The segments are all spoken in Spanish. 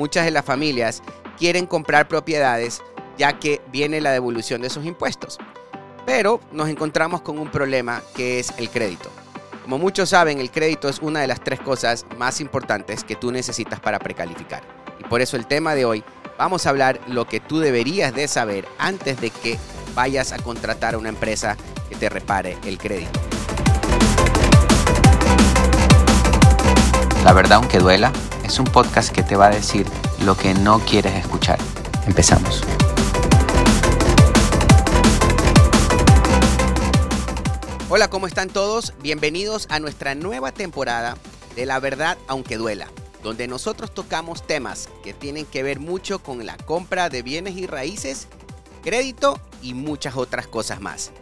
muchas de las familias quieren comprar propiedades ya que viene la devolución de sus impuestos. Pero nos encontramos con un problema que es el crédito. Como muchos saben, el crédito es una de las tres cosas más importantes que tú necesitas para precalificar. Y por eso el tema de hoy, vamos a hablar lo que tú deberías de saber antes de que vayas a contratar a una empresa que te repare el crédito. La verdad, aunque duela, es un podcast que te va a decir lo que no quieres escuchar. Empezamos. Hola, ¿cómo están todos? Bienvenidos a nuestra nueva temporada de La verdad, aunque duela, donde nosotros tocamos temas que tienen que ver mucho con la compra de bienes y raíces, crédito y muchas otras cosas más.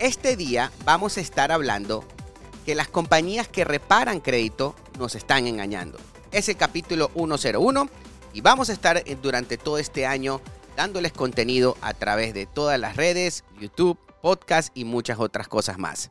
Este día vamos a estar hablando que las compañías que reparan crédito nos están engañando. Es el capítulo 101 y vamos a estar eh, durante todo este año dándoles contenido a través de todas las redes, YouTube, podcast y muchas otras cosas más.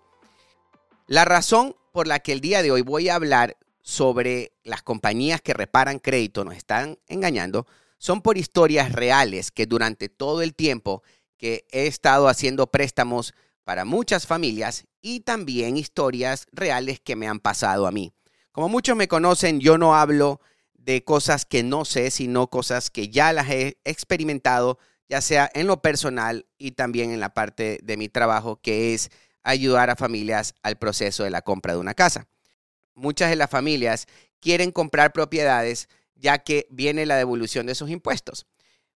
La razón por la que el día de hoy voy a hablar sobre las compañías que reparan crédito nos están engañando son por historias reales que durante todo el tiempo que he estado haciendo préstamos para muchas familias y también historias reales que me han pasado a mí. Como muchos me conocen, yo no hablo de cosas que no sé, sino cosas que ya las he experimentado, ya sea en lo personal y también en la parte de mi trabajo, que es ayudar a familias al proceso de la compra de una casa. Muchas de las familias quieren comprar propiedades ya que viene la devolución de sus impuestos,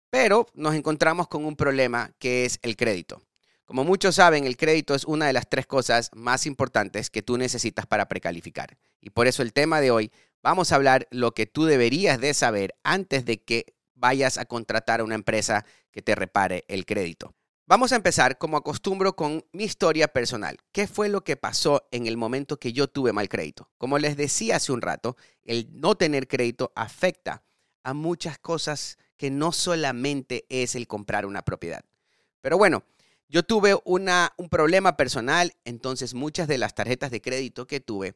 pero nos encontramos con un problema que es el crédito. Como muchos saben, el crédito es una de las tres cosas más importantes que tú necesitas para precalificar. Y por eso el tema de hoy, vamos a hablar lo que tú deberías de saber antes de que vayas a contratar a una empresa que te repare el crédito. Vamos a empezar, como acostumbro, con mi historia personal. ¿Qué fue lo que pasó en el momento que yo tuve mal crédito? Como les decía hace un rato, el no tener crédito afecta a muchas cosas que no solamente es el comprar una propiedad. Pero bueno, yo tuve una, un problema personal, entonces muchas de las tarjetas de crédito que tuve,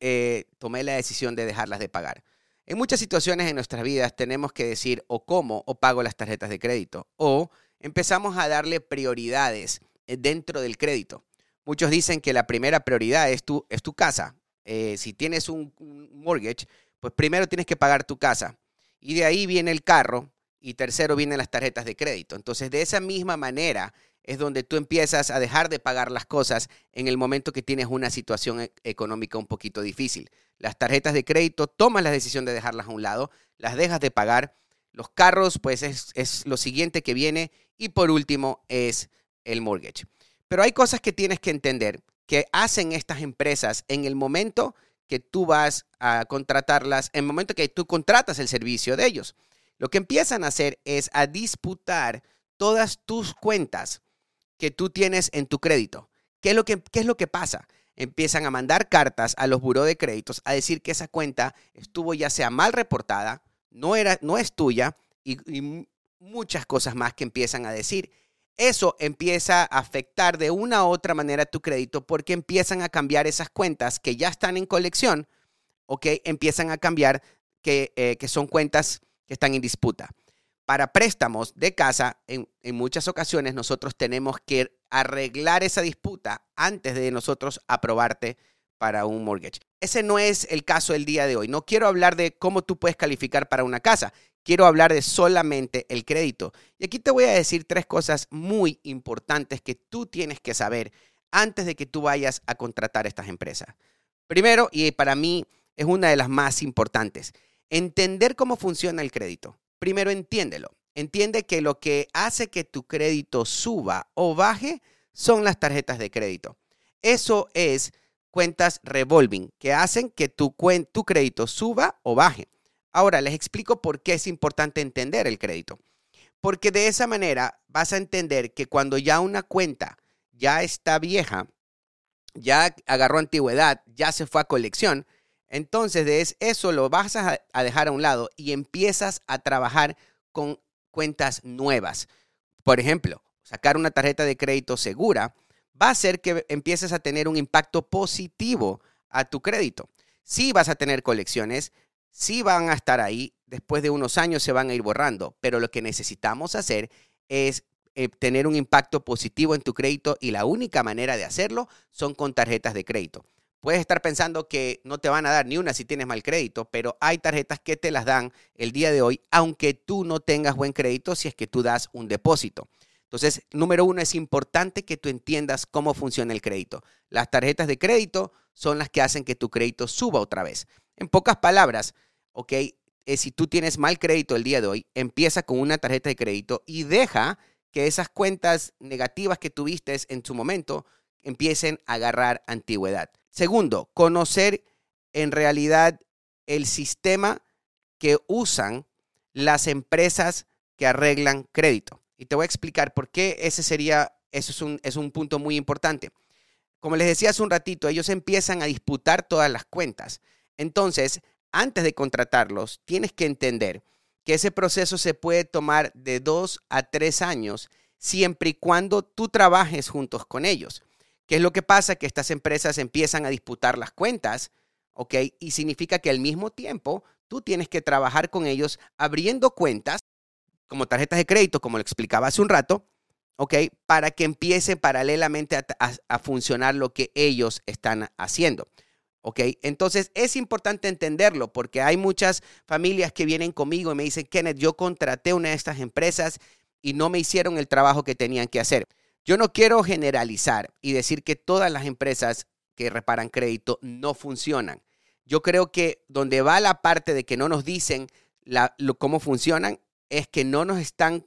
eh, tomé la decisión de dejarlas de pagar. En muchas situaciones en nuestras vidas tenemos que decir o cómo o pago las tarjetas de crédito o empezamos a darle prioridades eh, dentro del crédito. Muchos dicen que la primera prioridad es tu, es tu casa. Eh, si tienes un mortgage, pues primero tienes que pagar tu casa. Y de ahí viene el carro y tercero vienen las tarjetas de crédito. Entonces, de esa misma manera es donde tú empiezas a dejar de pagar las cosas en el momento que tienes una situación e-, económica un poquito difícil. Las tarjetas de crédito, tomas la decisión de dejarlas a un lado, las dejas de pagar. Los carros, pues es, lo siguiente que viene. Y por último es el mortgage. Pero hay cosas que tienes que entender que hacen estas empresas en el momento que tú vas a contratarlas, en el momento que tú contratas el servicio de ellos. Lo que empiezan a hacer es a disputar todas tus cuentas que tú tienes en tu crédito. ¿Qué es lo que, qué es lo que pasa? Empiezan a mandar cartas a los buros de créditos a decir que esa cuenta estuvo ya sea mal reportada, no, era, no es tuya y, y muchas cosas más que empiezan a decir. Eso empieza a afectar de una u otra manera tu crédito porque empiezan a cambiar esas cuentas que ya están en colección, ¿ok? Empiezan a cambiar que, eh, que son cuentas están en disputa para préstamos de casa, en, muchas ocasiones nosotros tenemos que arreglar esa disputa antes de nosotros aprobarte para un mortgage. Ese no es el caso del día de hoy. No quiero hablar de cómo tú puedes calificar para una casa. Quiero hablar de solamente el crédito. Y aquí te voy a decir tres cosas muy importantes que tú tienes que saber antes de que tú vayas a contratar estas empresas. Primero, y para mí es una de las más importantes, entender cómo funciona el crédito primero entiéndelo. Entiende que lo que hace que tu crédito suba o baje son las tarjetas de crédito. Eso es cuentas revolving, que hacen que tu, crédito suba o baje. Ahora les explico por qué es importante entender el crédito. Porque de esa manera vas a entender que cuando ya una cuenta ya está vieja, ya agarró antigüedad, ya se fue a colección, entonces, de eso lo vas a, dejar a un lado y empiezas a trabajar con cuentas nuevas. Por ejemplo, sacar una tarjeta de crédito segura va a hacer que empieces a tener un impacto positivo a tu crédito. Sí vas a tener colecciones, sí van a estar ahí después de unos años se van a ir borrando, pero lo que necesitamos hacer es eh, tener un impacto positivo en tu crédito y la única manera de hacerlo son con tarjetas de crédito. Puedes estar pensando que no te van a dar ni una si tienes mal crédito, pero hay tarjetas que te las dan el día de hoy, aunque tú no tengas buen crédito si es que tú das un depósito. Entonces, número uno, es importante que tú entiendas cómo funciona el crédito. Las tarjetas de crédito son las que hacen que tu crédito suba otra vez. En pocas palabras, ¿ok? Eh, si tú tienes mal crédito el día de hoy, empieza con una tarjeta de crédito y deja que esas cuentas negativas que tuviste en su momento empiecen a agarrar antigüedad. Segundo, conocer en realidad el sistema que usan las empresas que arreglan crédito. Y te voy a explicar por qué ese sería, eso es un, es un punto muy importante. Como les decía hace un ratito, ellos empiezan a disputar todas las cuentas. Entonces, antes de contratarlos, tienes que entender que ese proceso se puede tomar de dos a tres años siempre y cuando tú trabajes juntos con ellos. ¿Qué es lo que pasa? Que estas empresas empiezan a disputar las cuentas, ¿ok? Y significa que al mismo tiempo tú tienes que trabajar con ellos abriendo cuentas como tarjetas de crédito, como lo explicaba hace un rato, ¿ok? Para que empiece paralelamente a, funcionar lo que ellos están haciendo. ¿ok? Entonces es importante entenderlo porque hay muchas familias que vienen conmigo y me dicen, Kenneth, yo contraté una de estas empresas y no me hicieron el trabajo que tenían que hacer. Yo no quiero generalizar y decir que todas las empresas que reparan crédito no funcionan. Yo creo que donde va la parte de que no nos dicen cómo funcionan es que no nos están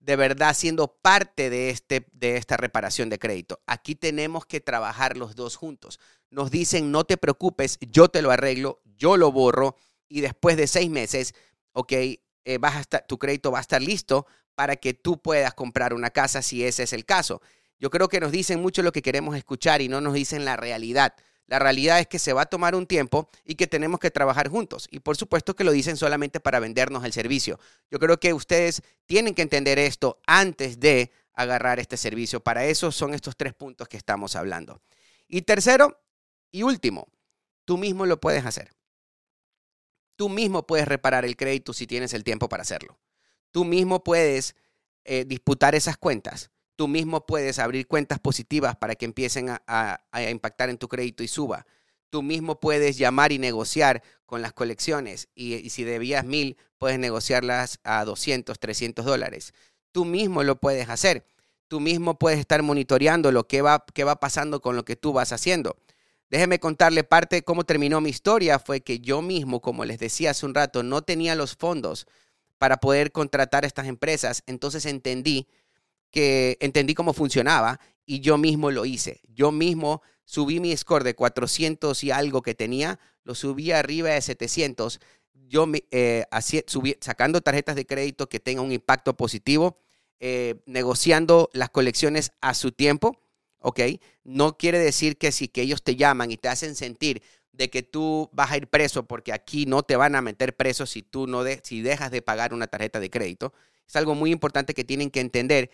de verdad siendo parte de, este, de esta reparación de crédito. Aquí tenemos que trabajar los dos juntos. Nos dicen, no te preocupes, yo te lo arreglo, yo lo borro y después de seis meses, ok, eh, vas a estar, tu crédito va a estar listo para que tú puedas comprar una casa si ese es el caso. Yo creo que nos dicen mucho lo que queremos escuchar y no nos dicen la realidad. La realidad es que se va a tomar un tiempo y que tenemos que trabajar juntos. Y por supuesto que lo dicen solamente para vendernos el servicio. Yo creo que ustedes tienen que entender esto antes de agarrar este servicio. Para eso son estos tres puntos que estamos hablando. Y tercero y último, tú mismo lo puedes hacer. Tú mismo puedes reparar el crédito si tienes el tiempo para hacerlo. Tú mismo puedes eh, disputar esas cuentas tú mismo puedes abrir cuentas positivas para que empiecen a, impactar en tu crédito y suba. Tú mismo puedes llamar y negociar con las colecciones y, si debías mil, puedes negociarlas a 200, 300 dólares. Tú mismo lo puedes hacer. Tú mismo puedes estar monitoreando lo que va, qué va pasando con lo que tú vas haciendo. Déjeme contarle parte de cómo terminó mi historia. Fue que yo mismo, como les decía hace un rato, no tenía los fondos para poder contratar a estas empresas. Entonces entendí que entendí cómo funcionaba y yo mismo lo hice. Yo mismo subí mi score de 400 y algo que tenía, lo subí arriba de 700. Yo eh, subí, sacando tarjetas de crédito que tengan un impacto positivo, eh, negociando las colecciones a su tiempo, ¿ok? No quiere decir que si que ellos te llaman y te hacen sentir de que tú vas a ir preso porque aquí no te van a meter preso si tú no si dejas de pagar una tarjeta de crédito. Es algo muy importante que tienen que entender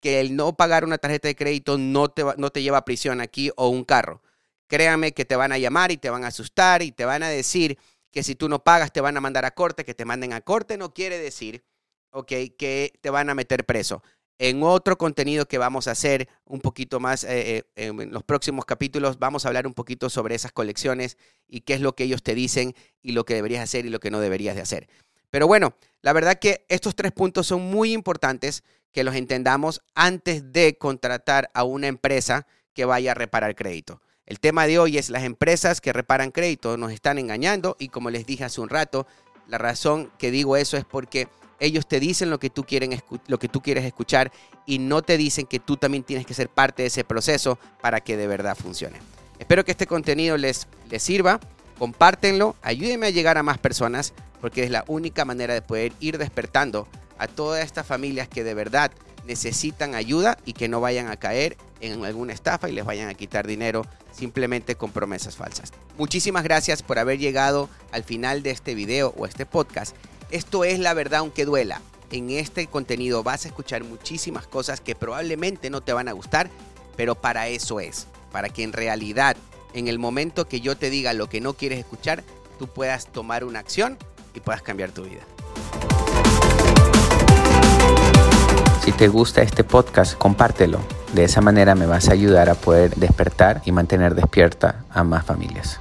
que el no pagar una tarjeta de crédito no te, no te lleva a prisión aquí o un carro. Créame que te van a llamar y te van a asustar y te van a decir que si tú no pagas te van a mandar a corte, que te manden a corte no quiere decir, que te van a meter preso. En otro contenido que vamos a hacer un poquito más eh, eh, en los próximos capítulos, vamos a hablar un poquito sobre esas colecciones y qué es lo que ellos te dicen y lo que deberías hacer y lo que no deberías de hacer. Pero bueno, la verdad que estos tres puntos son muy importantes que los entendamos antes de contratar a una empresa que vaya a reparar crédito. El tema de hoy es las empresas que reparan crédito nos están engañando y como les dije hace un rato, la razón que digo eso es porque ellos te dicen lo que tú, quieren, lo que tú quieres escuchar y no te dicen que tú también tienes que ser parte de ese proceso para que de verdad funcione. Espero que este contenido les, les sirva, compártenlo, ayúdenme a llegar a más personas porque es la única manera de poder ir despertando a todas estas familias que de verdad necesitan ayuda y que no vayan a caer en alguna estafa y les vayan a quitar dinero simplemente con promesas falsas. Muchísimas gracias por haber llegado al final de este video o este podcast. Esto es la verdad aunque duela. En este contenido vas a escuchar muchísimas cosas que probablemente no te van a gustar, pero para eso es, para que en realidad en el momento que yo te diga lo que no quieres escuchar, tú puedas tomar una acción y puedas cambiar tu vida. Si te gusta este podcast, compártelo. De esa manera me vas a ayudar a poder despertar y mantener despierta a más familias.